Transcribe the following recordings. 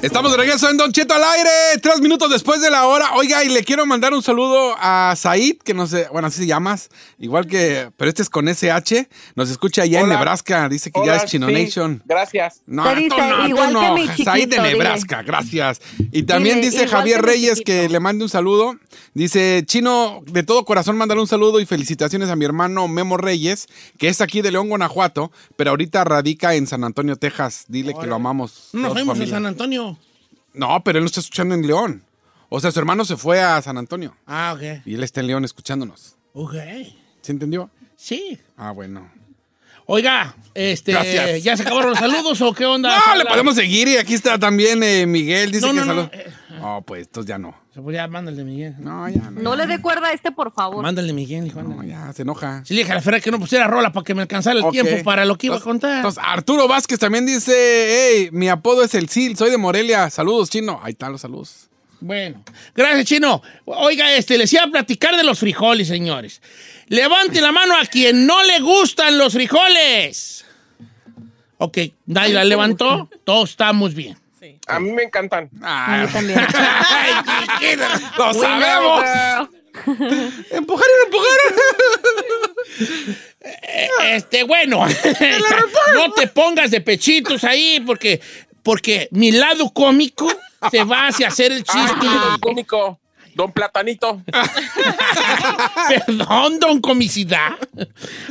Estamos de regreso en Don Cheto al aire, tres minutos después de la hora. Oiga, y le quiero mandar un saludo a Said, que no sé, bueno, así se llamas, igual que, pero este es con SH. Nos escucha allá en. Nebraska, dice que ya es Chino sí, Nation. Gracias. No, tú dice no, tú igual no. que mi chiquito, Said de dile. Nebraska, gracias. Y también Dile, dice Javier que Reyes que le mande un saludo. Dice, Chino, de todo corazón mandar un saludo y felicitaciones a mi hermano Memo Reyes, que es aquí de León, Guanajuato, pero ahorita radica en San Antonio, Texas. Dile que lo amamos. No nos a familia. San Antonio. No, pero él no está escuchando en León. O sea, su hermano se fue a San Antonio Ah, ok. y él está en León escuchándonos. Ok. ¿Se entendió? Sí. Ah, bueno. Oiga, este, Gracias. ¿ya se acabaron los saludos o qué onda? No, le podemos seguir y aquí está también eh, Miguel. Dice No, que no, no, salud. eh, No, pues estos ya no. Pues ya, mándale Miguel. No, ya no. No le dé cuerda a este, por favor. Mándale Miguel, hijo. No, ya, se enoja. Sí, le dije a la Ferra que no pusiera rola para que me alcanzara el tiempo para lo que iba a contar. Entonces, Arturo Vázquez también dice, hey, mi apodo es el Sil, soy de Morelia. Saludos, chino. Ahí están los saludos. Bueno, gracias, Chino. Oiga, este, les iba a platicar de los frijoles, señores. Levante la mano a quien no le gustan los frijoles. Ok, nadie la levantó. Todos estamos bien. A mí me encantan. A mí también. Ay, chiquita, ¡Lo sabemos! Empujar y empujar. Este, bueno, no te pongas de pechitos ahí porque, porque mi lado cómico se va hacia hacer el chiste. Ah, cómico. Don Platanito. Perdón, don comicidad.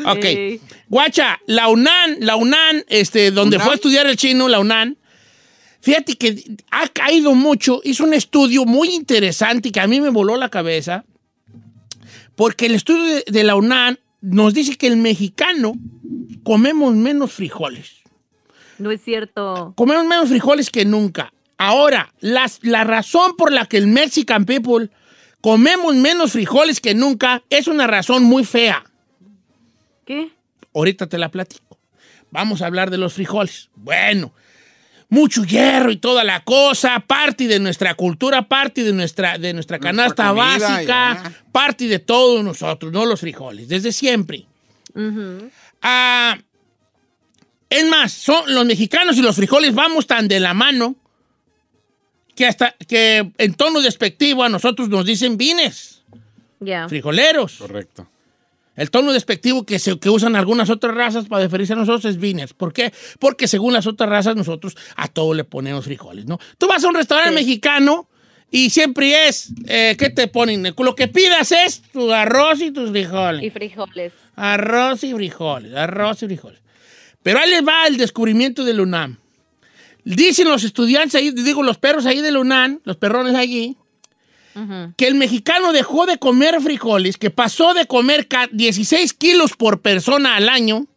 Ok. Sí. Guacha, la UNAN, la UNAN, este, donde fue a estudiar el chino, la UNAN, fíjate que ha caído mucho. Hizo un estudio muy interesante que a mí me voló la cabeza. Porque el estudio de, de la UNAN nos dice que el mexicano comemos menos frijoles. No es cierto. Comemos menos frijoles que nunca. Ahora, las- la razón por la que el Mexican people comemos menos frijoles que nunca es una razón muy fea. ¿Qué? Ahorita te la platico. Vamos a hablar de los frijoles. Bueno, mucho hierro y toda la cosa, parte de nuestra cultura, parte de nuestra, de nuestra canasta básica, ya. parte de todos nosotros, no los frijoles, desde siempre. Ah, es más, son los mexicanos y los frijoles vamos tan de la mano que hasta que en tono despectivo a nosotros nos dicen vines, Ya. frijoleros. Correcto. El tono despectivo que, se, que usan algunas otras razas para referirse a nosotros es vines. ¿Por qué? Porque según las otras razas nosotros a todo le ponemos frijoles, ¿no? Tú vas a un restaurante mexicano y siempre es, eh, ¿qué te ponen? Lo que pidas es tu arroz y tus frijoles. Y frijoles. Arroz y frijoles, arroz y frijoles. Pero ahí les va el descubrimiento del UNAM. Dicen los estudiantes ahí, digo, los perros ahí del UNAM, los perrones allí, que el mexicano dejó de comer frijoles, que pasó de comer ca- 16 kilos por persona al año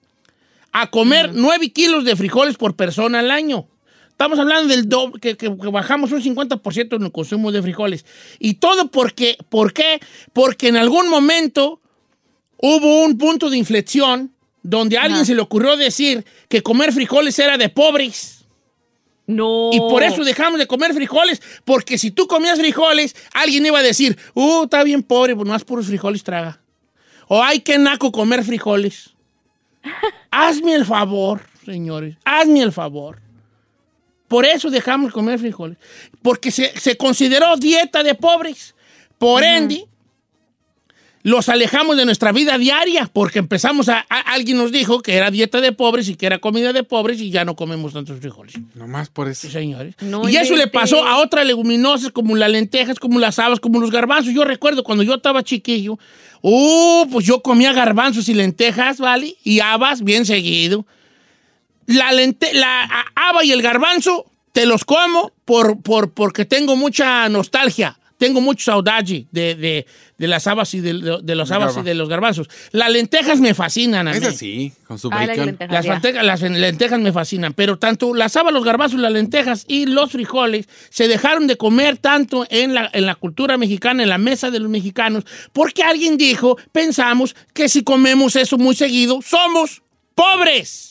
a comer 9 kilos de frijoles por persona al año. Estamos hablando del doble, que, bajamos un 50% en el consumo de frijoles. Y todo porque, ¿por qué? Porque en algún momento hubo un punto de inflexión donde a alguien se le ocurrió decir que comer frijoles era de pobres. No. Y por eso dejamos de comer frijoles, porque si tú comías frijoles, alguien iba a decir, uh, está bien pobre, pues más puros frijoles traga. O hay que naco comer frijoles. Hazme el favor, señores, hazme el favor. Por eso dejamos de comer frijoles, porque se, se consideró dieta de pobres. Por ende, los alejamos de nuestra vida diaria porque empezamos a, a- alguien nos dijo que era dieta de pobres y que era comida de pobres y ya no comemos tantos frijoles. Nomás por eso. Sí, señores. No y eso le pasó a otras leguminosas como las lentejas, como las habas, como los garbanzos. Yo recuerdo cuando yo estaba chiquillo, uh, pues yo comía garbanzos y lentejas, ¿vale? Y habas bien seguido. La, lente, la haba y el garbanzo te los como por, por, porque tengo mucha nostalgia. Tengo mucho saudade de, de, de las habas y de, los habas y de los garbanzos. Las lentejas me fascinan a mí. Es así, con su Ah, las bacon. lentejas. Las lentejas me fascinan, pero tanto las habas, los garbanzos, las lentejas y los frijoles se dejaron de comer tanto en la, en la cultura mexicana, en la mesa de los mexicanos, porque alguien dijo, pensamos que si comemos eso muy seguido, somos pobres.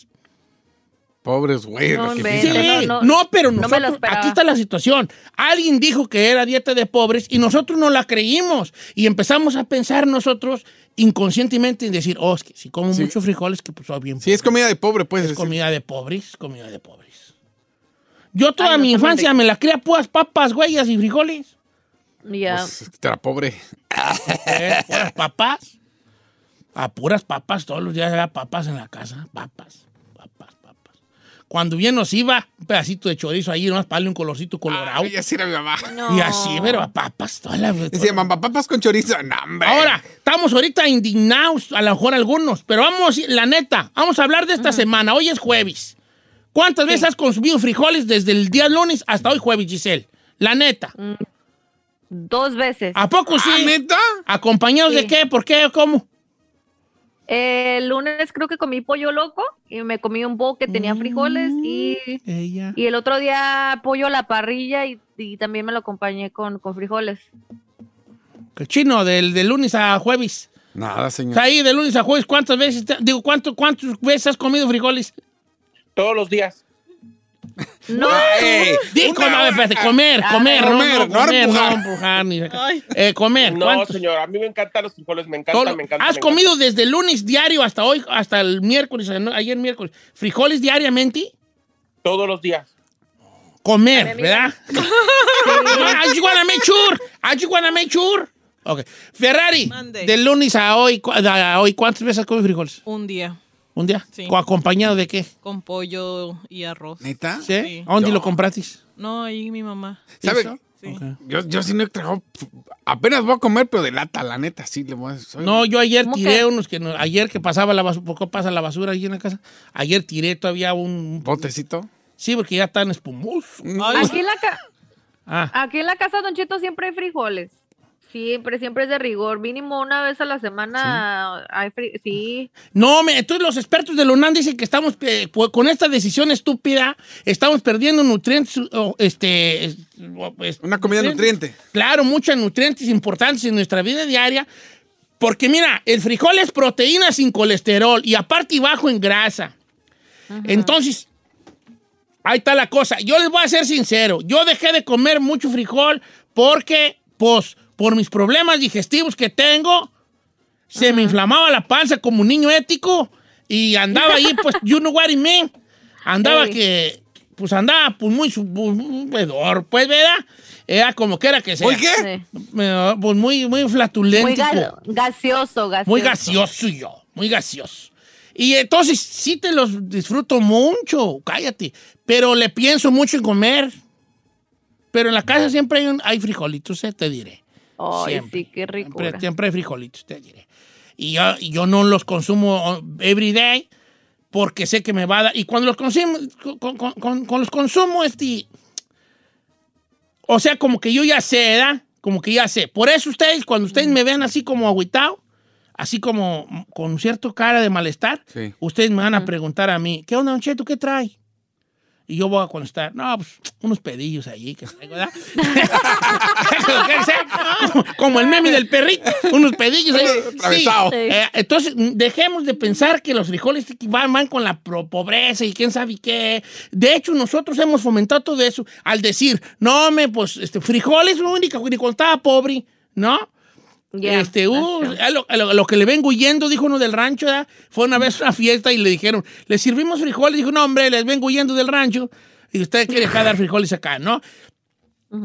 Pobres, güey. No, Sí, no, no, no, pero nosotros, aquí está la situación. Alguien dijo que era dieta de pobres y nosotros no la creímos. Y empezamos a pensar nosotros inconscientemente en decir, oh, es que si como Sí. muchos frijoles, que pues soy bien Sí, es comida de pobre, pues. es decir. comida de pobres, comida de pobres. Yo toda Ay, mi infancia me la cría puras papas, güeyas y frijoles. Ya. Pues, era pobre. Eh, puras papas. A puras papas, todos los días había papas en la casa. Papas. Cuando bien nos iba, un pedacito de chorizo ahí, nomás para darle un colorcito colorado. Ay, así era mi mamá. No. Y así, pero a papas, toda la Decía, mamá, papas con chorizo. No, hombre. Ahora, estamos ahorita indignados, a lo mejor algunos, pero vamos, la neta, vamos a hablar de esta semana. Hoy es jueves. ¿Cuántas veces has consumido frijoles desde el día lunes hasta hoy jueves, Giselle? La neta. Dos veces. ¿A poco sí? ¿Ah, neta? ¿Acompañados de qué? ¿Por qué? ¿Cómo? El lunes creo que comí pollo loco y me comí un bowl que tenía frijoles y, Ella. y el otro día pollo a la parrilla y, y también me lo acompañé con, con frijoles. ¿Qué chino? Del, del lunes a jueves. Nada, señor. ahí de lunes a jueves, ¿cuántas veces? te- digo, ¿cuánto, ¿cuántas veces has comido frijoles? Todos los días. No, Ey, Digo, una no, espérate, comer, Ah, comer, no, comer, no, no comer, no empujar. empujar, ni eh, comer. No, ¿cuántos? señor, a mí me encantan los frijoles, me Todo- encanta, me encanta. ¿Has me comido desde el lunes diario hasta hoy, hasta el miércoles, eh, no, ayer miércoles, frijoles diariamente? encanta. Todos los días. Comer, ¿verdad? I just wanna make sure. I just wanna make sure. Ok. Ferrari, Mande. del lunes a hoy, a hoy, ¿cuántas veces has comido frijoles? Un día ¿Un día? Sí. ¿O ¿Acompañado de qué? con pollo y arroz. ¿Neta? ¿Sí? Sí. ¿A dónde lo compraste? No, ahí mi mamá. ¿Sabe? ¿Hizo? Sí. Yo, yo sí no he. Apenas voy a comer, pero de lata, la neta, sí. Le voy a, soy- No, yo ayer ¿Cómo tiré que? unos que no, ayer que pasaba la basura, ¿por qué pasa la basura ahí en la casa? Ayer tiré todavía un Botecito. sí, porque ya están espumosos. aquí en la ca- Ah, aquí en la casa Don Cheto siempre hay frijoles. Siempre, siempre es de rigor. Mínimo una vez a la semana hay fri- sí. No, me, entonces los expertos de la UNAM dicen que estamos, eh, con esta decisión estúpida, estamos perdiendo nutrientes, este, es- pues, Una comida nutriente. Claro, muchos nutrientes importantes en nuestra vida diaria. Porque mira, el frijol es proteína sin colesterol y aparte y bajo en grasa. Entonces, ahí está la cosa. Yo les voy a ser sincero. Yo dejé de comer mucho frijol porque, pues, por mis problemas digestivos que tengo, se me inflamaba la panza como un niño ético y andaba ahí, pues, you know what I mean. Andaba Ey. que, pues, andaba pues muy, muy, muy pedor, pues, ¿verdad? Era como que era que sea. ¿Oye qué? sí. Eh, Pues muy, muy flatulento. Muy ga- gaseoso, gaseoso. Muy gaseoso yo, muy gaseoso. Y entonces sí te los disfruto mucho, cállate. Pero le pienso mucho en comer. Pero en la casa siempre hay, un- hay frijolitos, eh, te diré. Ay, Siempre. sí, qué rico. Siempre, siempre hay frijolitos, te diré. Y yo, y yo no los consumo every day porque sé que me va a dar. Y cuando los consumo, con, con- con- con los consumo, este. O sea, como que yo ya sé, ¿verdad? Como que ya sé. Por eso ustedes, cuando ustedes me ven así como agüitado, así como con cierto cara de malestar, Sí. ustedes me van a preguntar a mí, ¿qué onda, Don Cheto? ¿Qué trae? Y yo voy a contestar, no, pues unos pedillos allí que traigo, ¿verdad? Como, como el meme del perrito, unos pedillos ahí. Sí. Eh, entonces, dejemos de pensar que los frijoles van, van con la pobreza y quién sabe qué. De hecho, nosotros hemos fomentado todo eso al decir, no, me, pues, este, frijoles, lo único, ni cuando estaba pobre, ¿no? Este, uh, a lo, a lo- a lo que le vengo huyendo, dijo uno del rancho, ¿verdad? fue una vez a una fiesta y le dijeron, ¿le servimos frijoles? Dijo, no, hombre, les vengo huyendo del rancho y usted quiere acá dar frijoles acá, ¿no?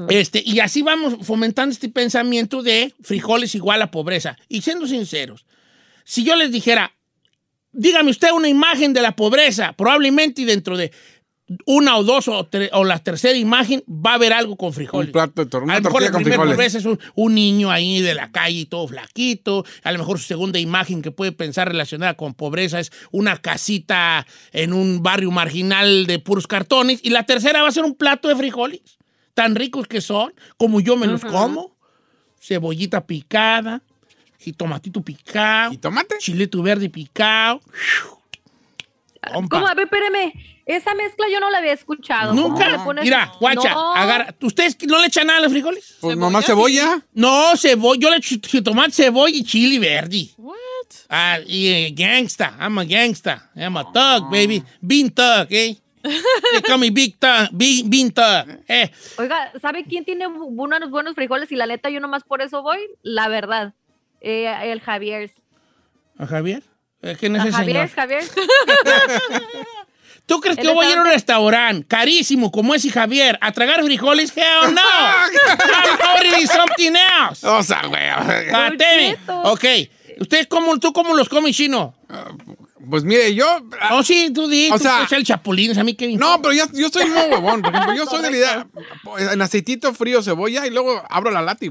Este, y así vamos fomentando este pensamiento de frijoles igual a pobreza. Y siendo sinceros, si yo les dijera, dígame usted una imagen de la pobreza, probablemente dentro de una o dos o, tre- o la tercera imagen va a haber algo con frijoles. Un plato de a lo mejor la con primera frijoles. pobreza es un, un niño ahí de la calle todo flaquito. A lo mejor su segunda imagen que puede pensar relacionada con pobreza es una casita en un barrio marginal de puros cartones. Y la tercera va a ser un plato de frijoles, tan ricos que son, como yo me los como. Cebollita picada, jitomatito picado, ¿Y tomate? chilito verde picado. ¿Cómo? A ver, espérame. Esa mezcla yo no la había escuchado. ¿Cómo Nunca. le pones- Mira, guacha, No. agarra. ¿Ustedes no le echan nada a los frijoles? Pues ¿Cebolla? nomás cebolla. No, cebolla. Yo le echo jitomate, cebolla y chili verde. What? Ah, y eh, gangsta. I'm a gangsta. I'm a thug, baby. Bean thug, eh? They call me big thug. Big, bean thug. Eh. Oiga, ¿sabe quién tiene unos buenos frijoles? Y la neta, yo nomás por eso voy. La verdad. Eh, el Javier. ¿A Javier? Es que no es A el Javier, señor. Javier. ¿Tú crees que yo voy a ir a un restaurante carísimo como ese Javier a tragar frijoles? Hell no. I'm ordering something else. O sea, güey. Chetos. Ok. ¿Ustedes cómo, tú cómo los comes, chino? Pues mire, yo. Oh, sí, tú di. O tú sea- el chapulín, a mí qué No, pero yo, yo soy muy huevón. Por ejemplo, yo soy de la idea. En aceitito frío, cebolla y luego abro la lata y.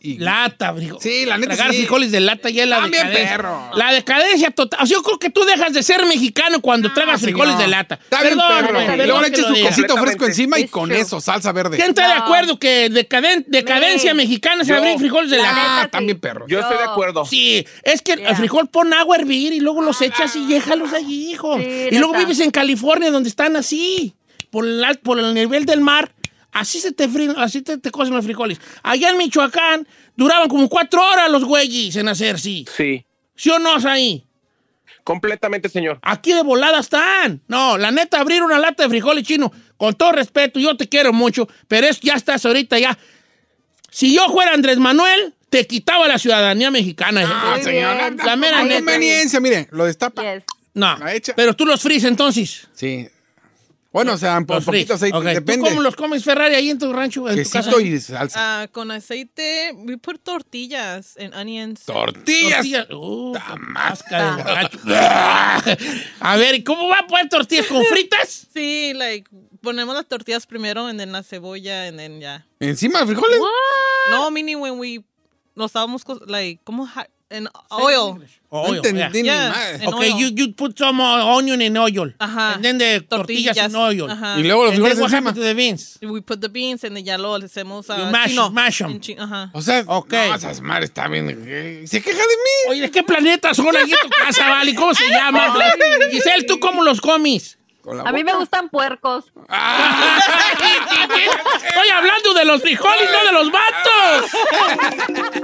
y- Lata, frijoles. Sí, la neta Tragar sí. frijoles de lata ya es la También, decadencia. perro. La decadencia total. O sea, yo creo que tú dejas de ser mexicano cuando tragas señor. frijoles de lata. Está bien, perro. Y luego le lo su quesito fresco encima y con eso, salsa verde. ¿Quién está de No. acuerdo que decadent- decadencia Me- mexicana es Yo. abrir frijoles de La lata? Ah, también perro. Yo estoy de acuerdo. Sí, es que el frijol pon agua a hervir y luego los echas y déjalos allí, hijo. Sí, y luego vives en California donde están así, por el, por el nivel del mar. Así se te fríen, así te, te cocen los frijoles. Allá en Michoacán duraban como cuatro horas los güeyes en hacer, sí. Sí, ¿Sí o no, ahí? completamente, señor. Aquí de volada están. No, la neta, abrir una lata de frijoles chino, con todo respeto, yo te quiero mucho, pero es, ya estás ahorita ya. Si yo fuera Andrés Manuel, te quitaba la ciudadanía mexicana. Ah, Muy señor. bien. La mera neta. conveniencia, mire, lo destapa. Yes. No, La pero tú los fríes entonces. Sí. Bueno, o sea, un po- Los poquito aceite, Ok, ¿Tú depende. cómo los comes Ferrari ahí en tu rancho, en? Quesito y salsa. Ah, con aceite, we put tortillas and onions. Tortillas. Tortillas. Uh, borracho. A ver, ¿y cómo va a poner tortillas con fritas? Sí, like, ponemos las tortillas primero en la cebolla and then ya. Encima de frijoles. No, meaning when we, lo estábamos, like, como, ha- en oil. Oh, No entendí yeah. Yeah. En Okay, oil. you, you put some uh, onion in oil. Ajá. And then the tortillas, in oil. Ajá. Y luego los frijoles what encima. happened to the beans? We put the beans and then ya lo hacemos a mash- chino. mash 'em. Chi- Ajá. O sea, Ok. no, esas madres está bien. eh, Se queja de mí. Oye, ¿de qué planeta son allí en tu casa, Vale? ¿Cómo se llama? Giselle, ¿tú cómo los comes? A mí me gustan puercos. Estoy hablando de los frijoles, no de los vatos.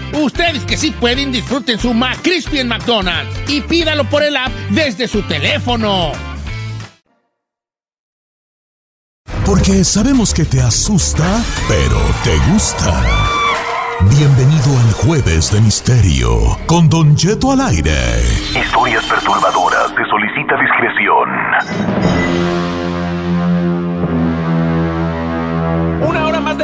Ustedes que sí pueden, disfruten su McCrispy en McDonald's y pídalo por el app desde su teléfono. Porque sabemos que te asusta, pero te gusta. Bienvenido al Jueves de Misterio con Don Cheto al aire. Historias perturbadoras.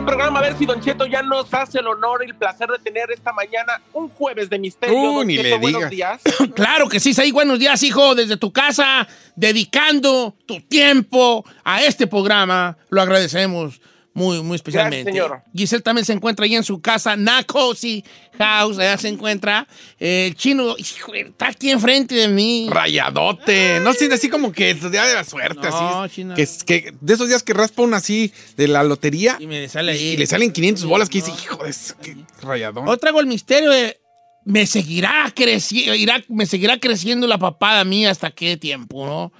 Programa, a ver si Don Cheto ya nos hace el honor y el placer de tener esta mañana un jueves de misterio. Uh, Don ni Cheto, le buenos días. Claro que sí, Saí. Buenos días, hijo, desde tu casa, dedicando tu tiempo a este programa. Lo agradecemos muy, muy especialmente. Gracias, señor. Giselle también se encuentra ahí en su casa, Nacosi House, allá se encuentra. El chino, hijo, está aquí enfrente de mí. Rayadote. No sé, así como que el día de la suerte, No, así. chino. Que, es- que de esos días que raspa uno así de la lotería Y me sale ahí. y le salen 500 bolas que dice, hijo de eso, qué rayadón. Hoy traigo el misterio de. Me seguirá creciendo, me seguirá creciendo la papada mía hasta qué tiempo, ¿no?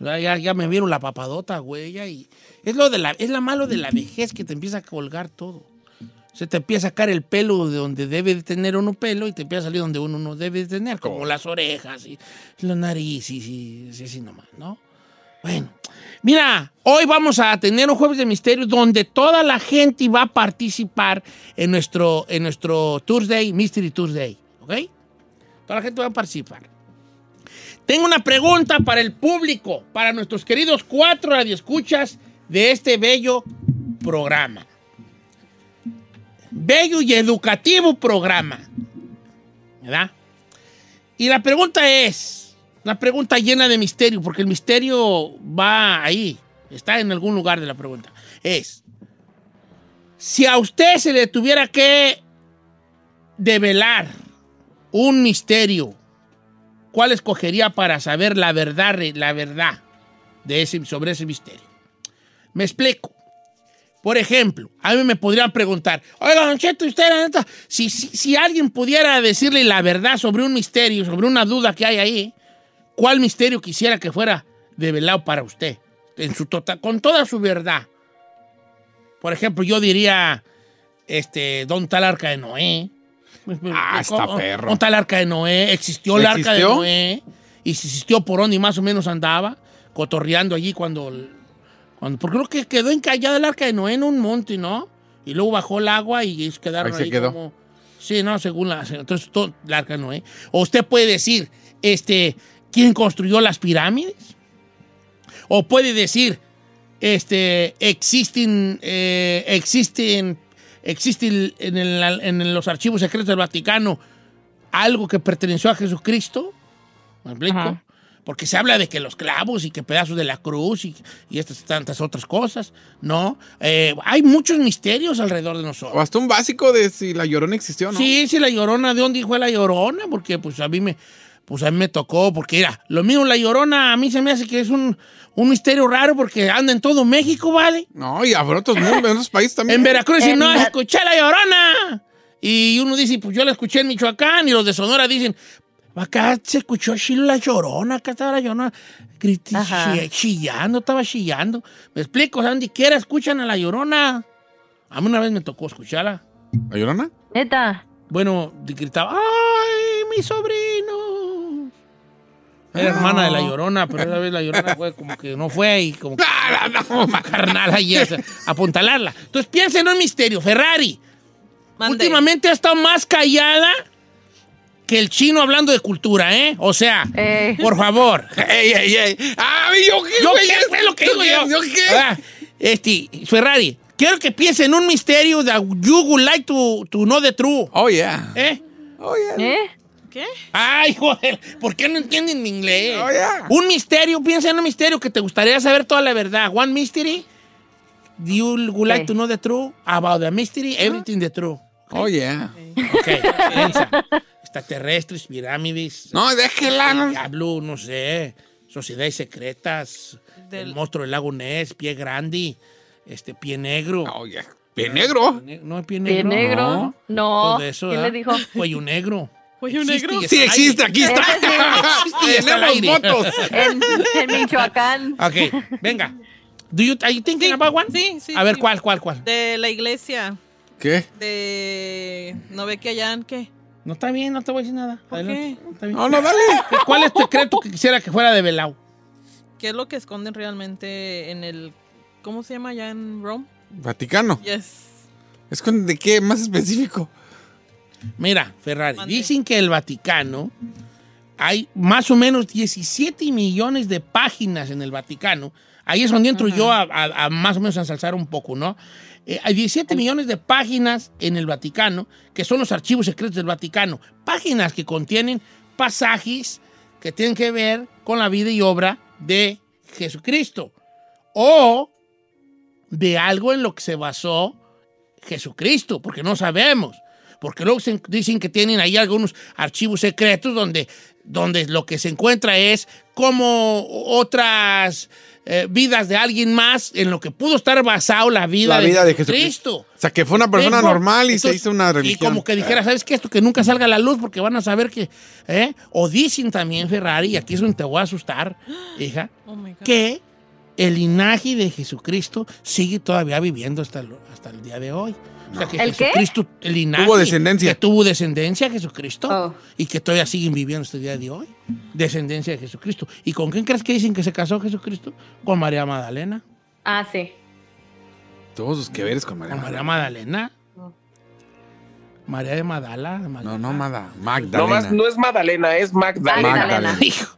Ya, ya, me vieron la papadota, güey. y es lo de la, es la malo de la vejez que te empieza a colgar todo. Se te empieza a sacar el pelo de donde debe de tener uno pelo y te empieza a salir donde uno no debe de tener, como las orejas y la nariz y, así nomás, ¿no? Bueno, mira, hoy vamos a tener un jueves de misterio donde toda la gente va a participar en nuestro, en nuestro Tuesday, Mystery Tuesday, ¿ok? Toda la gente va a participar. Tengo una pregunta para el público, para nuestros queridos cuatro radioescuchas de este bello programa. Bello y educativo programa. ¿Verdad? Y la pregunta es, una pregunta llena de misterio, porque el misterio va ahí, está en algún lugar de la pregunta. Es, si a usted se le tuviera que develar un misterio, ¿cuál escogería para saber la verdad, la verdad de ese, sobre ese misterio? Me explico. Por ejemplo, a mí me podrían preguntar, oiga, Don Cheto, usted, si, si, si alguien pudiera decirle la verdad sobre un misterio, sobre una duda que hay ahí, ¿cuál misterio quisiera que fuera develado para usted? En su total, con toda su verdad. Por ejemplo, yo diría, este, ¿dónde está el arca de Noé? Ah, está ¿Cómo- perro. ¿Dónde está el arca de Noé? ¿Existió el arca de. Noé? Y si existió, ¿por dónde más o menos andaba? Cotorreando allí cuando... cuando porque creo que quedó encallada el arca de Noé en un monte, ¿no? Y luego bajó el agua y quedaron Ahí ahí, se quedó. como... Sí, no, según la... Entonces, todo el arca de Noé. O usted puede decir, este, ¿quién construyó las pirámides? O puede decir, este, existen, eh, existen, existen en, el- en los archivos secretos del Vaticano algo que perteneció a Jesucristo. ¿Me explico? Ajá. Porque se habla de que los clavos y que pedazos de la cruz y, y estas tantas otras cosas, ¿no? Eh, hay muchos misterios alrededor de nosotros. O hasta un básico de si la llorona existió, ¿no? Sí, sí, la llorona, ¿de dónde fue la llorona? Porque pues a mí me, pues a mí me tocó, porque mira, lo mismo la llorona, a mí se me hace que es un, un misterio raro porque anda en todo México, ¿vale? No, y habrá otros mundos, en otros países también. En Veracruz dicen, En no, la- escuché la llorona. Y uno dice, pues yo la escuché en Michoacán, y los de Sonora dicen, acá se escuchó chilo la llorona, acá estaba la llorona chi- chillando, estaba chillando. Me explico, o sea, donde quiera escuchan a la llorona. A mí una vez me tocó escucharla. ¿La llorona? Neta. Bueno, gritaba, ¡ay, mi sobrino! Era hermana de la llorona, pero esa vez la llorona fue como que no fue y como que no, como carnal ahí apuntalarla. Entonces piensen en un misterio. Ferrari, Mande. últimamente ha estado más callada que el chino hablando de cultura, ¿eh? O sea, Eh. por favor. ¡Ey, ey, ey! ¡Ah, ¿yo qué, ¿Yo qué? ¿Qué es lo que ¿Yo digo qué? yo? ¿Yo qué? Ah, Este, Ferrari, quiero que piense en un misterio that you would like to, to know the truth. Oh, yeah. ¿Eh? Oh, yeah. ¿Eh? ¿Qué? Ay, joder, ¿por qué no entienden mi inglés? Oh, yeah. Un misterio, piensa en un misterio que te gustaría saber toda la verdad. One mystery. Do you would like to know the truth about the mystery? Everything the truth. Oh, yeah. Ok, piensa. Extraterrestres, pirámides. No, déjela. no. Diablo, no sé. Sociedades secretas. Del- El monstruo del lago Ness, pie grande. Este, pie negro. Oh, yeah. ¿Pie negro? No, pie ¿Pie negro. negro? No. No. Todo eso, ¿Quién ¿verdad? le dijo? Cuello negro. ¿Cuello negro? Sí, existe, aquí está. Tenemos. En, en Michoacán. Ok, venga. Do you, are you thinking Sí, about one? sí, sí, A ver, sí. ¿cuál, cuál, cuál? De la iglesia. ¿Qué? De. ¿No ve que allá en qué? No está bien, no te voy a decir nada. ¿Por Adelante. qué? No, está bien. No, no, dale. ¿Cuál es tu secreto que quisiera que fuera de velado? ¿Qué es lo que esconden realmente en el. ¿Cómo se llama allá en Rome? Vaticano. Yes. ¿Es con de qué? Más específico. Mira, Ferrari, Mande. dicen que el Vaticano hay más o menos 17 millones de páginas en el Vaticano. Ahí es donde entro yo a, a- a más o menos a ensalzar un poco, ¿no? Eh, hay 17 millones de páginas en el Vaticano, que son los archivos secretos del Vaticano. Páginas que contienen pasajes que tienen que ver con la vida y obra de Jesucristo. O de algo en lo que se basó Jesucristo, porque no sabemos. Porque luego se- dicen que tienen ahí algunos archivos secretos donde, donde lo que se encuentra es como otras eh, vidas de alguien más en lo que pudo estar basado la vida, La de, vida de Jesucristo. O sea, que fue una persona Tengo- normal y se hizo una Y religión. como que dijera, ¿sabes qué? Esto que nunca salga a la luz porque van a saber que... ¿eh? O dicen también, Ferrari, y aquí es donde te voy a asustar, hija, Oh que el linaje de Jesucristo sigue todavía viviendo hasta el, hasta el día de hoy. O sea, que ¿El qué? Jesucristo, el linaje... Tuvo descendencia. Que tuvo descendencia Jesucristo. Oh. Y que todavía siguen viviendo hasta el día de hoy. Descendencia de Jesucristo. ¿Y con quién crees que dicen que se casó Jesucristo? Con María Magdalena. Ah, sí. Todos sus que veres con María. Con María Magdalena. María de Magdala. No, no, Mada. No, Magdalena. más, no es Magdalena, es Magdalena. Magdalena. Hijo.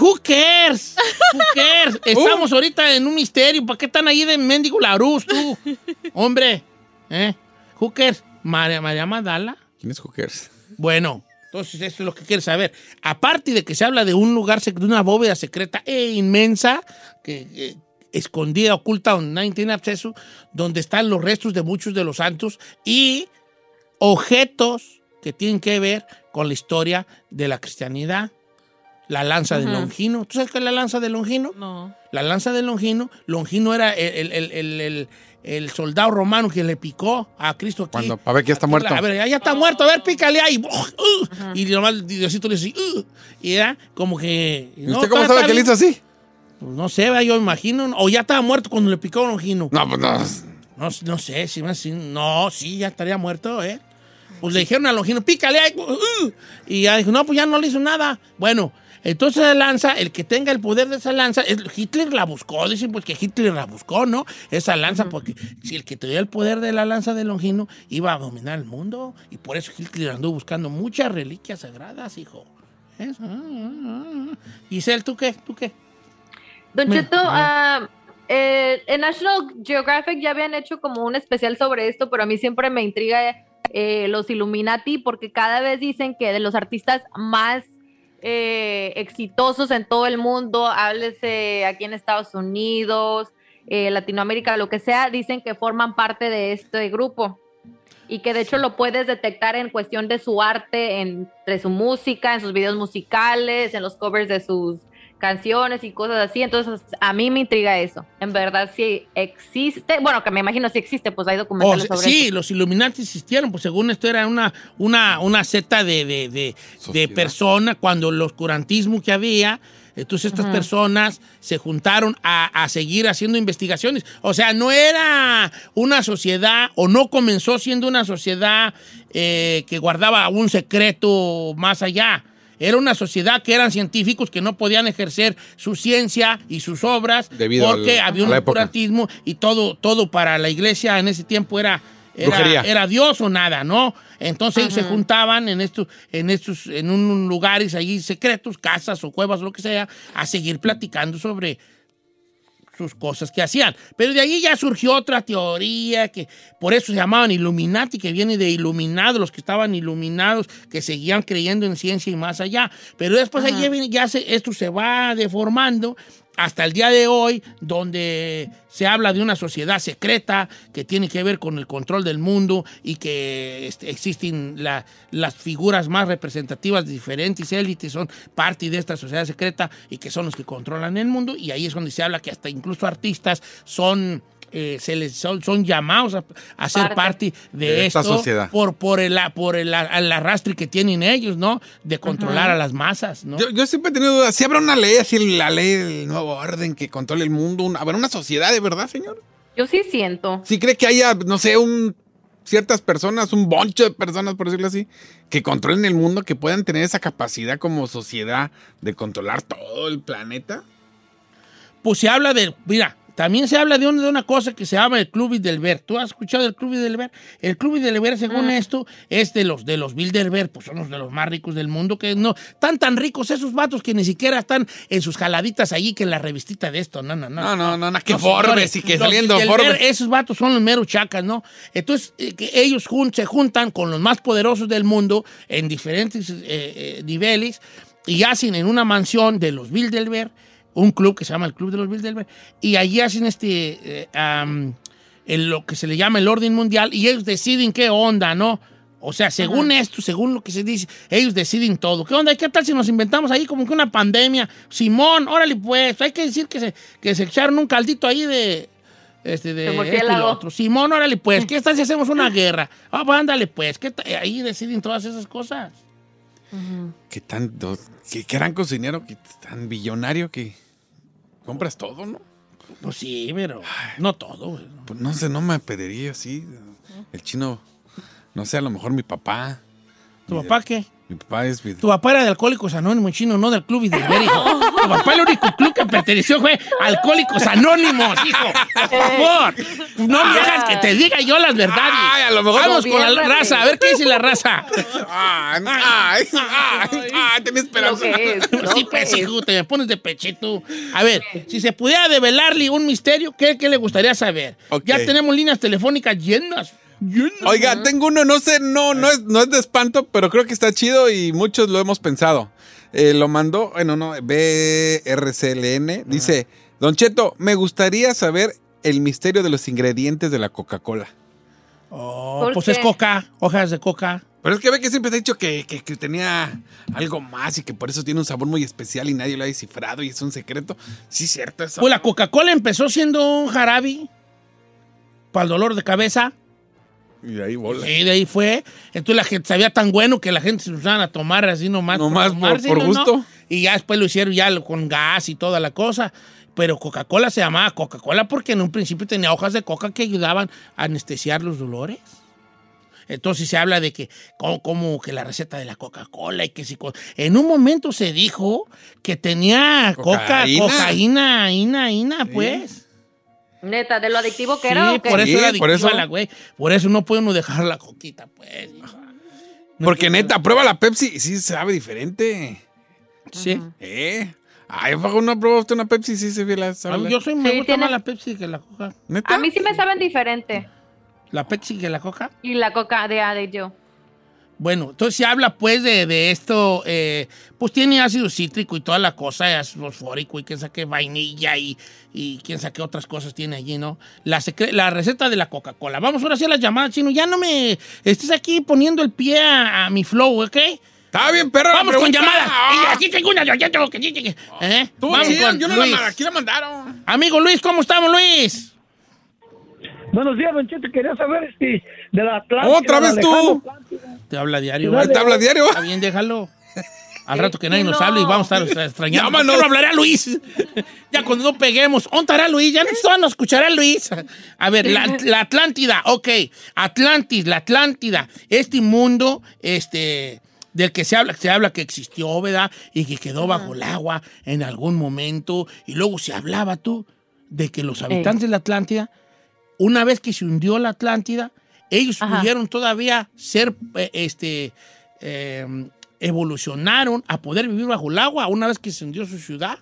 Who cares? Who cares? Estamos ahorita en un misterio. ¿Para qué están ahí de mendigo Larus, tú? Hombre. ¿Eh? Who cares? María, María Magdala. ¿Quién es Hookers? Bueno, entonces esto es lo que quieres saber. Aparte de que se habla de un lugar, de una bóveda secreta e inmensa, que, escondida, oculta, donde nadie tiene acceso, donde están los restos de muchos de los santos y objetos que tienen que ver con la historia de la cristianidad. La lanza de Longino. ¿Tú sabes qué es la lanza de Longino? No. La lanza de Longino. Longino era el, el- el- el- el soldado romano que le picó a Cristo aquí. Cuando, para ver que ya está Aquí, muerto. A ver, ya, ya está muerto, a ver, pícale ahí. Uh, y nomás Diosito le dice, uh, y era como que. ¿Y usted cómo está- sabe que le hizo así? Pues no sé, yo imagino. O ya estaba muerto cuando le picó a Longino. No, pues no. No, no sé, si más, si- no, sí, ya estaría muerto, ¿eh? Pues le dijeron a Longino, pícale ahí. uh, y ya dijo, no, pues ya no le hizo nada. Bueno, entonces la lanza, el que tenga el poder de esa lanza, Hitler la buscó, dicen pues que Hitler la buscó, ¿no? Esa lanza, porque si el que tenía el poder de la lanza de Longino iba a dominar el mundo, y por eso Hitler anduvo buscando muchas reliquias sagradas, hijo. Eso, ah, ah, ah. Giselle, ¿tú qué? ¿Tú qué? Don Cheto, ah, eh, en National Geographic ya habían hecho como un especial sobre esto, pero a mí siempre me intriga eh, los Illuminati porque cada vez dicen que de los artistas más eh, exitosos en todo el mundo, háblese aquí en Estados Unidos, eh, Latinoamérica, lo que sea, dicen que forman parte de este grupo y que de hecho lo puedes detectar en cuestión de su arte, entre su música, en sus videos musicales, en los covers de sus canciones y cosas así. Entonces, a mí me intriga eso. En verdad, sí existe. Bueno, que me imagino si existe, pues hay Oh, documentales sobre sí, eso. los Illuminati existieron, pues según esto era una, una, una secta de, de, de, de personas, cuando el oscurantismo que había, entonces estas personas se juntaron a, a seguir haciendo investigaciones. O sea, no era una sociedad, o no comenzó siendo una sociedad eh, que guardaba un secreto más allá. Era una sociedad que eran científicos que no podían ejercer su ciencia y sus obras Debido porque al- había un oscurantismo y todo, todo para la iglesia en ese tiempo era, era, era Dios o nada, ¿no? Entonces ellos se juntaban en estos, en estos, en un lugares allí secretos, casas o cuevas, lo que sea, a seguir platicando sobre sus cosas que hacían. Pero de ahí ya surgió otra teoría que por eso se llamaban Illuminati, que viene de iluminados, los que estaban iluminados, que seguían creyendo en ciencia y más allá. Pero después ahí ya, viene- ya se- esto se va deformando hasta el día de hoy, donde se habla de una sociedad secreta que tiene que ver con el control del mundo y que este, existen la- las figuras más representativas de diferentes élites, son parte de esta sociedad secreta y que son los que controlan el mundo. Y ahí es donde se habla que hasta incluso artistas son... eh, se les son, son llamados a, a ser parte de, De esta sociedad. por, por el, por el, el arrastre que tienen ellos, ¿no? De controlar a las masas, ¿no? Yo, yo siempre he tenido dudas. Si habrá una ley, así la ley del nuevo orden que controle el mundo, una- habrá una sociedad de verdad, señor. Yo sí siento. Si cree que haya, no sé, un ciertas personas, un boncho de personas, por decirlo así, que controlen el mundo, que puedan tener esa capacidad como sociedad de controlar todo el planeta. Pues se habla de, mira, también se habla de, un- de una cosa que se llama el Club Bilderberg. ¿Tú has escuchado del Club Bilderberg? El Club Bilderberg, según esto, es de los de los Bilderberg, pues son los de los más ricos del mundo, que no, están tan ricos esos vatos que ni siquiera están en sus jaladitas allí que en la revistita de esto, no, no, no. No, no, no, no, que Forbes y que saliendo Forbes. Esos vatos son los meros chacas, ¿no? Entonces, eh, que ellos jun- se juntan con los más poderosos del mundo en diferentes eh, eh, niveles y hacen en una mansión de los Bilderberg un club que se llama el Club de los Bilderberg y allí hacen este eh, en lo que se le llama el orden mundial y ellos deciden qué onda, ¿no? O sea, según esto, según lo que se dice, ellos deciden todo. ¿Qué onda? ¿Qué tal si nos inventamos ahí como que una pandemia? Simón, órale pues, hay que decir que se, que se echaron un caldito ahí de, este, de y lo otro. Simón, órale pues, ¿qué tal si hacemos una guerra? Ah, pues ándale pues, ¿qué ahí deciden todas esas cosas. Qué tanto, qué gran cocinero, qué tan billonario que compras todo, ¿no? Pues sí, pero no todo. Pues no sé, no me pediría así. El chino, no sé, a lo mejor mi papá. ¿Tu papá qué? Mi papá es mi- Tu papá era de Alcohólicos Anónimos chino, no del Club hijo. Tu papá el único club que perteneció fue Alcohólicos Anónimos, hijo. Por favor. No me dejas que te diga yo las verdades. Ay, a lo mejor Vamos con la raza, a ver qué dice la raza. Ay, ay, ay, Lo esperanza. Sí, pues, es. hijo, te me pones de pechito. A ver, si se pudiera develarle un misterio, ¿qué, qué le gustaría saber? Ya tenemos líneas telefónicas llenas. Oiga, tengo uno, no sé, no, no es, no es de espanto, pero creo que está chido y muchos lo hemos pensado. Eh, lo mandó, bueno, no, BRCLN. Dice, Don Cheto, me gustaría saber el misterio de los ingredientes de la Coca-Cola. Oh, ¿Por pues qué? es coca, hojas de coca. Pero es que ve que siempre te ha dicho que, que- que tenía algo más y que por eso tiene un sabor muy especial y nadie lo ha descifrado y es un secreto. Sí, cierto eso. Pues la Coca-Cola empezó siendo un jarabe para el dolor de cabeza. Y de ahí bola. Y de ahí fue. Entonces la gente sabía tan bueno que la gente se usaban a tomar así nomás. Nomás por- gusto. Y ya después lo hicieron ya con gas y toda la cosa. Pero Coca-Cola se llamaba Coca-Cola porque en un principio tenía hojas de coca que ayudaban a anestesiar los dolores. Entonces se habla de que como, como que la receta de la Coca-Cola y que si en un momento se dijo que tenía coca, Cocaína. cocaína, ina, ina, pues. Neta, de lo adictivo que Sí, era. ¿o qué? por eso Sí, era por adictiva eso. la güey. Por eso no puede uno dejar la coquita, pues. No Porque neta, prueba la Pepsi y sí sabe diferente. Sí. ¿Eh? Ay, ¿pago no probó usted una Pepsi? Sí se ve la sabe la- Yo soy, me Sí, gusta tiene- más la Pepsi que la coca. ¿Neta? A mí sí me saben diferente. La Pepsi que la coca. Y la coca de A de yo. Bueno, entonces se habla pues de, de esto, eh, pues tiene ácido cítrico y toda la cosa, ácido fosfórico y quién sabe qué vainilla y, y quién sabe qué otras cosas tiene allí, ¿no? La, secre- la receta de la Coca-Cola. Vamos ahora sí a las llamadas, chino. Ya no me estés aquí poniendo el pie a, a mi flow, ¿ok? Está bien, perro. la Vamos con llamadas. Ah, Y aquí tengo una, ya tengo que... que- ¿eh? tú, Vamos sí, con yo no la Luis. ma- aquí la mandaron. Amigo Luis, ¿cómo estamos, Luis? Buenos días, Don Cheto. Quería saber este, de la Atlántida. Otra vez tú. Te habla diario. Dale. ¿vale? ¿Te habla diario? Está bien, déjalo. Al rato que nadie nos hable y vamos a estar extrañando. Llámanos. ¿Por qué no hablará Luis? ya cuando no peguemos, ¿dónde estará Luis? Ya no nos escuchará Luis. A ver, la, la Atlántida, ok. Atlantis, la Atlántida. Este mundo, este del que se habla, se habla que existió, ¿verdad? Y que quedó bajo el agua en algún momento. Y luego se hablaba tú de que los habitantes de la Atlántida, una vez que se hundió la Atlántida, ellos Ajá. pudieron todavía ser, eh, este, eh, evolucionaron a poder vivir bajo el agua una vez que se hundió su ciudad.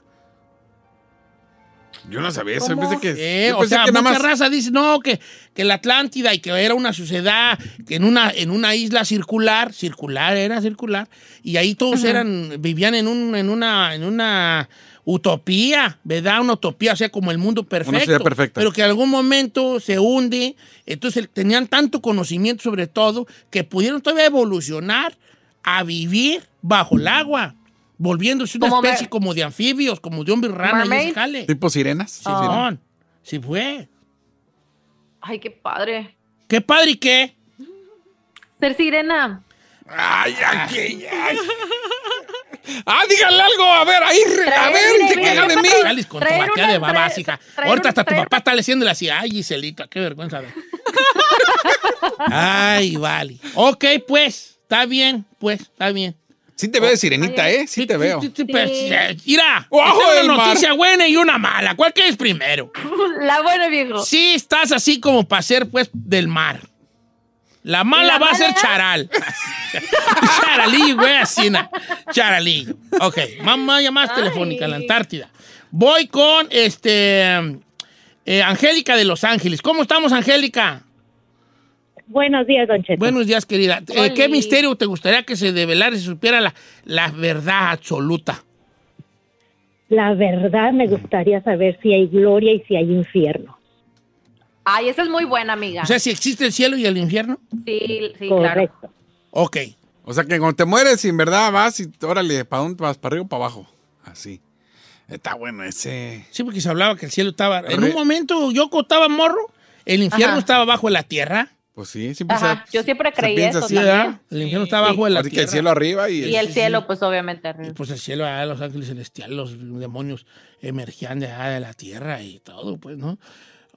Yo no sabía eso. Pensé que, Eh, yo o sea, que nada mucha más. raza dice, no, que, que la Atlántida y que era una sociedad, que en una, en una isla circular, circular, era circular, y ahí todos eran, vivían en, un, en, una, en una utopía, ¿verdad? Una utopía, o sea, como el mundo perfecto. sociedad perfecta. Pero que en algún momento se hunde, entonces tenían tanto conocimiento sobre todo que pudieron todavía evolucionar a vivir bajo el agua. Volviéndose una Como especie como de anfibios, como de hombre rana y. Tipo sirenas. Sí, Ah. Simón, sí fue. Ay, qué padre. ¿Qué padre y qué? Ser sirena. Ay, aquí, ay. Ah, díganle algo. A ver, ahí, a ver, se queja de mí. Sales con tu de babas, hija. Ahorita hasta tu papá está leyéndole así. Ay, Giselita, qué vergüenza. Ay, vale. Ok, pues, está bien, pues, está bien. Sí te veo de sirenita, ¿eh? Sí te veo. Sí, sí, pues, Sí. Mira, una mar. noticia buena y una mala. ¿Cuál quieres primero? La buena, viejo. Sí, estás así como para ser, pues, del mar. La mala ¿La va a ser charal. Charalillo, güey, así, na. Charalillo. Ok, mamá llamada Ay. telefónica en la Antártida. Voy con, este, eh, Angélica de Los Ángeles. ¿Cómo estamos, Angélica? Buenos días, Don Cheto. Buenos días, querida. Eh, ¿Qué misterio te gustaría que se develara y se supiera la, la verdad absoluta? La verdad me gustaría saber si hay gloria y si hay infierno. Ay, esa es muy buena, amiga. O sea, si existe el cielo y el infierno. sí, sí, claro. Ok. O sea que cuando te mueres, en verdad vas y órale, ¿para dónde vas? ¿Para arriba o para abajo? Así. Está bueno ese. Sí, porque se hablaba que el cielo estaba... En Re- un momento yo estaba morro, el infierno Ajá. estaba bajo la tierra. Pues sí, siempre Ajá, se- yo siempre se creí piensa eso así, también. ¿verdad? El infierno estaba Sí. bajo de la Así que tierra. el cielo arriba y Y el cielo, pues obviamente arriba. Pues el cielo, ah, los ángeles celestiales, los demonios emergían de, ah, de la tierra y todo, pues, ¿no?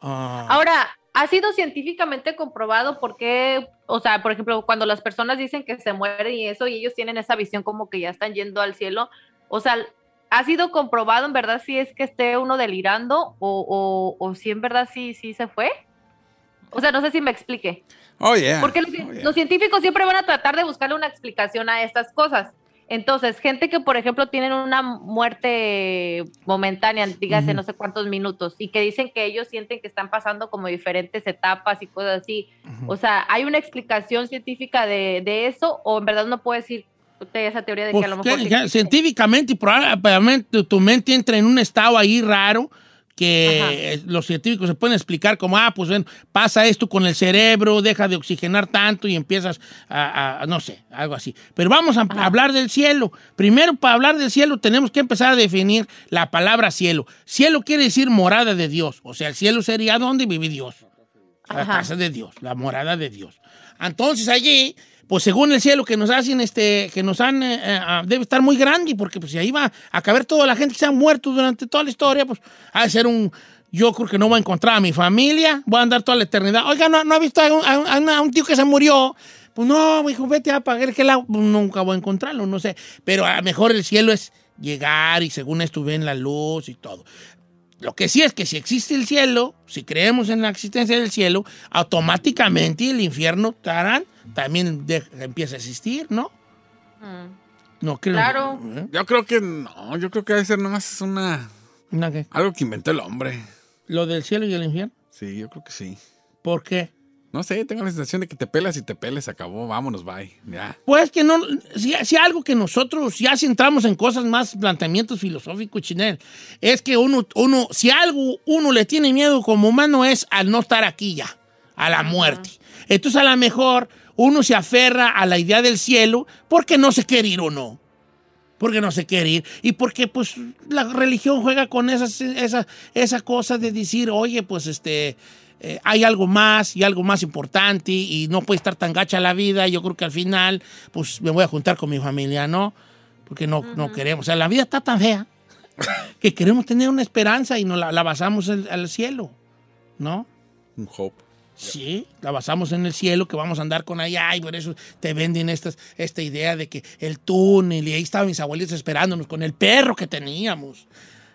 Ah, Ahora, ¿ha sido científicamente comprobado por qué, o sea, por ejemplo, cuando las personas dicen que se mueren y eso, y ellos tienen esa visión como que ya están yendo al cielo, o sea, ¿ha sido comprobado en verdad si es que esté uno delirando o, o, o si en verdad sí, sí se fue? O sea, no sé si me explique. Oh, yeah. Porque los, Oh, yeah. los científicos siempre van a tratar de buscarle una explicación a estas cosas. Entonces, gente que, por ejemplo, tienen una muerte momentánea, dígase Ujú. no sé cuántos minutos, y que dicen que ellos sienten que están pasando como diferentes etapas y cosas así. O sea, ¿hay una explicación científica de, de eso o en verdad no puede decir usted esa teoría de pues, que a lo que- mejor... sí científicamente y probablemente tu mente entra en un estado ahí raro que eh, los científicos se pueden explicar como, ah, pues ven, pasa esto con el cerebro, deja de oxigenar tanto y empiezas a, a- no sé, algo así. Pero vamos a hablar del cielo. Primero, para hablar del cielo, tenemos que empezar a definir la palabra cielo. Cielo quiere decir morada de Dios. O sea, el cielo sería donde vive Dios. La Ajá. casa de Dios, la morada de Dios. Entonces allí, pues según el cielo que nos hacen, este, que nos han, eh, eh, ah, debe estar muy grande, porque pues si ahí va a caber toda la gente que se ha muerto durante toda la historia, pues ha de ser un, yo creo que no voy a encontrar a mi familia, voy a andar toda la eternidad. Oiga, ¿no, no ha visto a un, a tío que se murió? Pues no, hijo, vete a pagar que. Pues, nunca voy a encontrarlo, no sé. Pero a lo mejor el cielo es llegar y según esto ven la luz y todo. Lo que sí es que si existe el cielo, si creemos en la existencia del cielo, automáticamente el infierno tarán, también de- empieza a existir, ¿no? Mm. No creo. Claro. ¿eh? Yo creo que no, yo creo que debe ser nomás una. ¿Una qué? Algo que inventó el hombre. ¿Lo del cielo y el infierno? Sí, yo creo que sí. ¿Por qué? No sé, tengo la sensación de que te pelas y te peles, acabó, vámonos, bye. Ya. Pues que no, si, si algo que nosotros ya si entramos en cosas más, planteamientos filosóficos, Chinel, es que uno, uno, si algo uno le tiene miedo como humano es al no estar aquí ya, a la muerte. Entonces a lo mejor uno se aferra a la idea del cielo porque no se quiere ir o no. Porque no se quiere ir. Y porque pues la religión juega con esas, esa, esa cosa de decir, oye, pues este... eh, hay algo más y algo más importante y no puede estar tan gacha la vida. Yo creo que al final, pues me voy a juntar con mi familia, ¿no? Porque no, no queremos. O sea, la vida está tan fea que queremos tener una esperanza y nos la, la basamos en- al cielo, ¿no? Un hope. Sí, la basamos en el cielo, que vamos a andar con allá y por eso te venden estas, esta idea de que el túnel y ahí estaban mis abuelitos esperándonos con el perro que teníamos.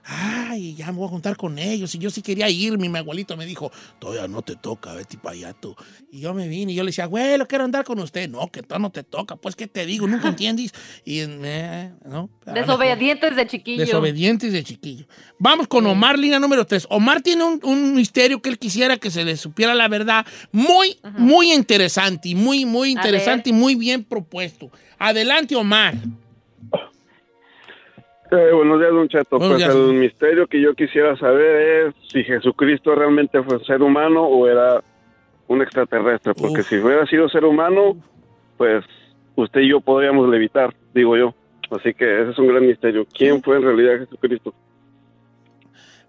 Ay, ya me voy a juntar con ellos. Y yo sí quería irme. Mi abuelito me dijo, todavía no te toca, vete para allá tú. Y yo me vine y yo le decía, abuelo, quiero andar con usted. No, que todo no te toca. Pues, ¿qué te digo? Nunca entiendes. Y, eh, ¿no? Desobedientes de chiquillo. Desobedientes de chiquillo. Vamos con Omar, línea número 3. Omar tiene un, un misterio que él quisiera que se le supiera la verdad. Muy, muy interesante y muy, muy interesante y muy bien propuesto. Adelante, Omar. Eh, buenos días, Don Cheto. Buenos pues días. el misterio que yo quisiera saber es si Jesucristo realmente fue ser humano o era un extraterrestre. Porque si hubiera sido ser humano, pues usted y yo podríamos levitar, digo yo. Así que ese es un gran misterio. ¿Quién fue en realidad Jesucristo?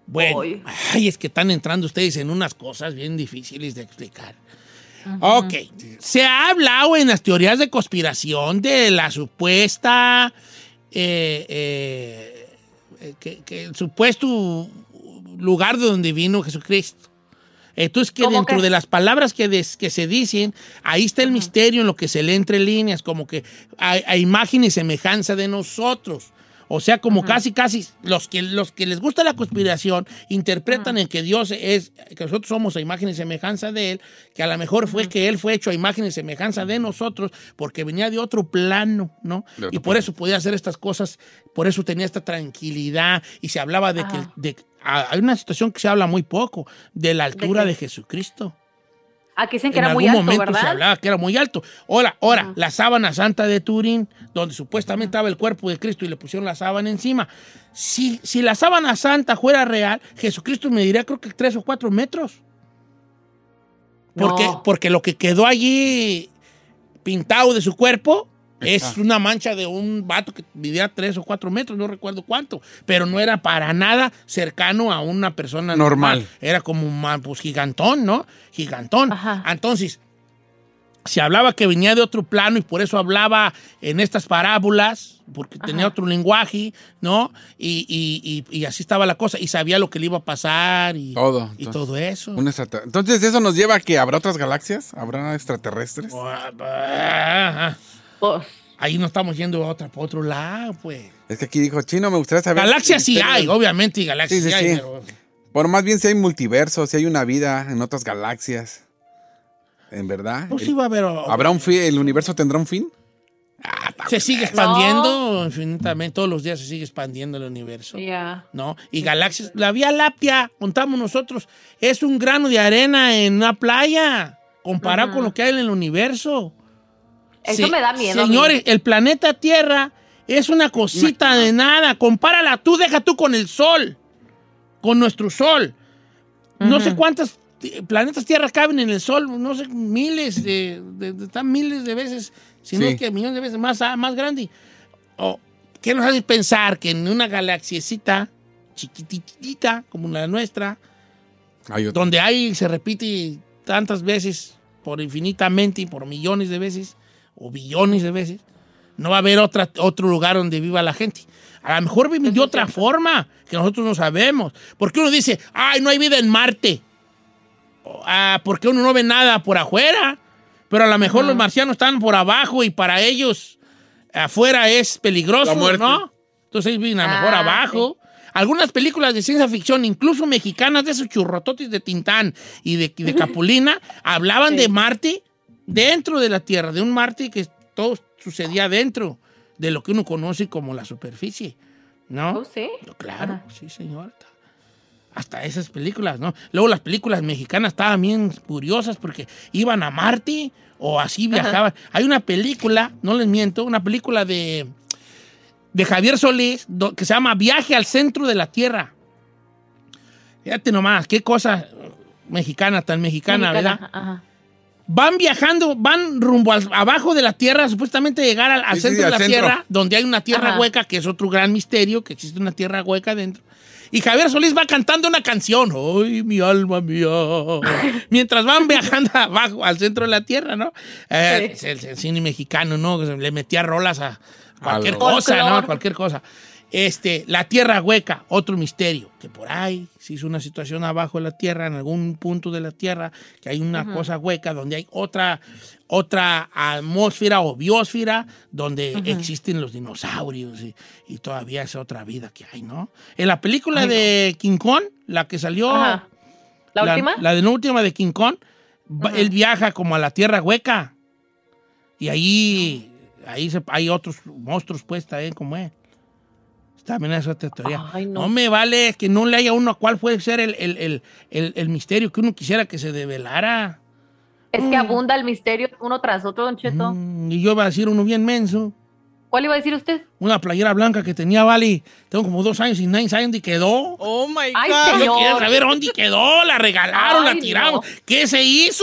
Bueno, ay, es que están entrando ustedes en unas cosas bien difíciles de explicar. Ok, se ha hablado en las teorías de conspiración de la supuesta, eh, eh, eh, que, que el supuesto lugar de donde vino Jesucristo. Entonces, que ¿Cómo dentro que? de las palabras que, des- que se dicen, ahí está el misterio en lo que se lee entre líneas, como que a, a imagen y semejanza de nosotros. O sea, como casi, casi los que, los que les gusta la conspiración interpretan en que Dios es, que nosotros somos a imagen y semejanza de Él, que a lo mejor fue que Él fue hecho a imagen y semejanza de nosotros porque venía de otro plano, ¿no? De otro Y por eso podía hacer estas cosas, por eso tenía esta tranquilidad y se hablaba de que de- hay una situación que se habla muy poco, de la altura de, qué? Jesucristo. Aquí dicen que en era muy algún alto, momento se hablaba que era muy alto. Ahora, ahora, la sábana santa de Turín, donde supuestamente estaba el cuerpo de Cristo y le pusieron la sábana encima. Si, si la sábana santa fuera real, Jesucristo me diría creo que tres o cuatro metros. Porque, No. porque lo que quedó allí pintado de su cuerpo es una mancha de un vato que vivía tres o cuatro metros, no recuerdo cuánto, pero no era para nada cercano a una persona normal. Normal. Era como un pues, gigantón, ¿no? Gigantón. Entonces, se hablaba que venía de otro plano y por eso hablaba en estas parábolas, porque tenía otro lenguaje, ¿no? Y, y- y- y así estaba la cosa, y sabía lo que le iba a pasar y Todo. y todo eso. un Entonces, ¿eso nos lleva a que habrá otras galaxias? ¿Habrá extraterrestres? Ajá. Ahí no estamos yendo a, otra, a otro lado, pues. Es que aquí dijo Chino, me gustaría saber. Galaxias sí Misterio hay, obviamente, galaxias Sí, sí, sí, hay, sí. pero- Por más bien si hay multiverso, si hay una vida en otras galaxias. ¿En verdad? Pues sí va a haber- ¿Habrá un fin? ¿El universo tendrá un fin? se sigue expandiendo infinitamente, todos los días se sigue expandiendo el universo. Ya. ¿no? Y galaxias, la Vía Láctea, contamos nosotros, es un grano de arena en una playa, comparado con lo que hay en el universo. Eso me da miedo. Señores, el planeta Tierra es una cosita de nada. Compárala tú, deja tú con el Sol, con nuestro Sol. No sé cuántos eh, planetas Tierra caben en el Sol, no sé, miles de, de- de- están miles de veces, si no Sí. es que millones de veces más, ah, más grande. O, ¿Qué nos hace pensar que en una galaxiecita chiquititita como la nuestra, Hay donde hay se repite tantas veces, por infinitamente y por millones de veces, o billones de veces, no va a haber otra, otro lugar donde viva la gente. A lo mejor viven de otra forma que nosotros no sabemos. Porque uno dice, ay, no hay vida en Marte. Ah, porque uno no ve nada por afuera. Pero a lo mejor los marcianos están por abajo y para ellos afuera es peligroso. ¿no? Entonces viven a lo mejor Ah, abajo. Algunas películas de ciencia ficción, incluso mexicanas, de esos churrototes de Tintán y de, de Capulina, hablaban de Marte dentro de la Tierra, de un Marte que todo sucedía dentro de lo que uno conoce como la superficie, ¿no? Oh, sí. Claro, sí, señor. Hasta esas películas, ¿no? Luego las películas mexicanas estaban bien curiosas porque iban a Marte o así viajaban. Hay una película, no les miento, una película de, de Javier Solís que se llama Viaje al centro de la Tierra. Fíjate nomás, qué cosa mexicana, tan mexicana, ¿verdad? Ajá. Van viajando, van rumbo al- abajo de la Tierra, supuestamente llegar al, al Sí, sí, centro al de la centro. Tierra, donde hay una tierra Ajá. hueca, que es otro gran misterio, que existe una tierra hueca dentro. Y Javier Solís va cantando una canción, ¡ay, mi alma mía! Mientras van viajando abajo, al centro de la Tierra, ¿no? Eh, Sí. el, el cine mexicano, ¿no? Le metía rolas a cualquier cosa, ¿no? Folclor. Cualquier cosa. Este, la tierra hueca, otro misterio, que por ahí se hizo una situación abajo de la tierra, en algún punto de la tierra, que hay una cosa hueca donde hay otra, otra atmósfera o biosfera donde existen los dinosaurios y, y todavía es otra vida que hay, ¿no? En la película Ay, no. de King Kong, la que salió, Ajá. ¿La última? La de la última de King Kong, él viaja como a la tierra hueca y ahí, ahí se- hay otros monstruos pues también como es. También es otra teoría. Ay, no. no. me vale que no le haya uno a cuál puede ser el, el- el- el- el misterio que uno quisiera que se develara. Es que abunda el misterio uno tras otro, Don Cheto. Mm, Y yo iba a decir uno bien menso. ¿Cuál iba a decir usted? Una playera blanca que tenía, vale, tengo como dos años y nadie sabe dónde quedó. Oh my Ay, God. Yo señor. quiero saber dónde quedó, la regalaron, Ay, la tiramos. no. ¿Qué se hizo?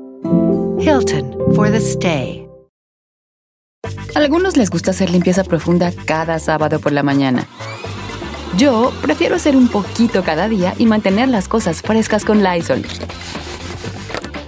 Hilton for the stay. Algunos les gusta hacer limpieza profunda cada sábado por la mañana. Yo prefiero hacer un poquito cada día y mantener las cosas frescas con Lysol.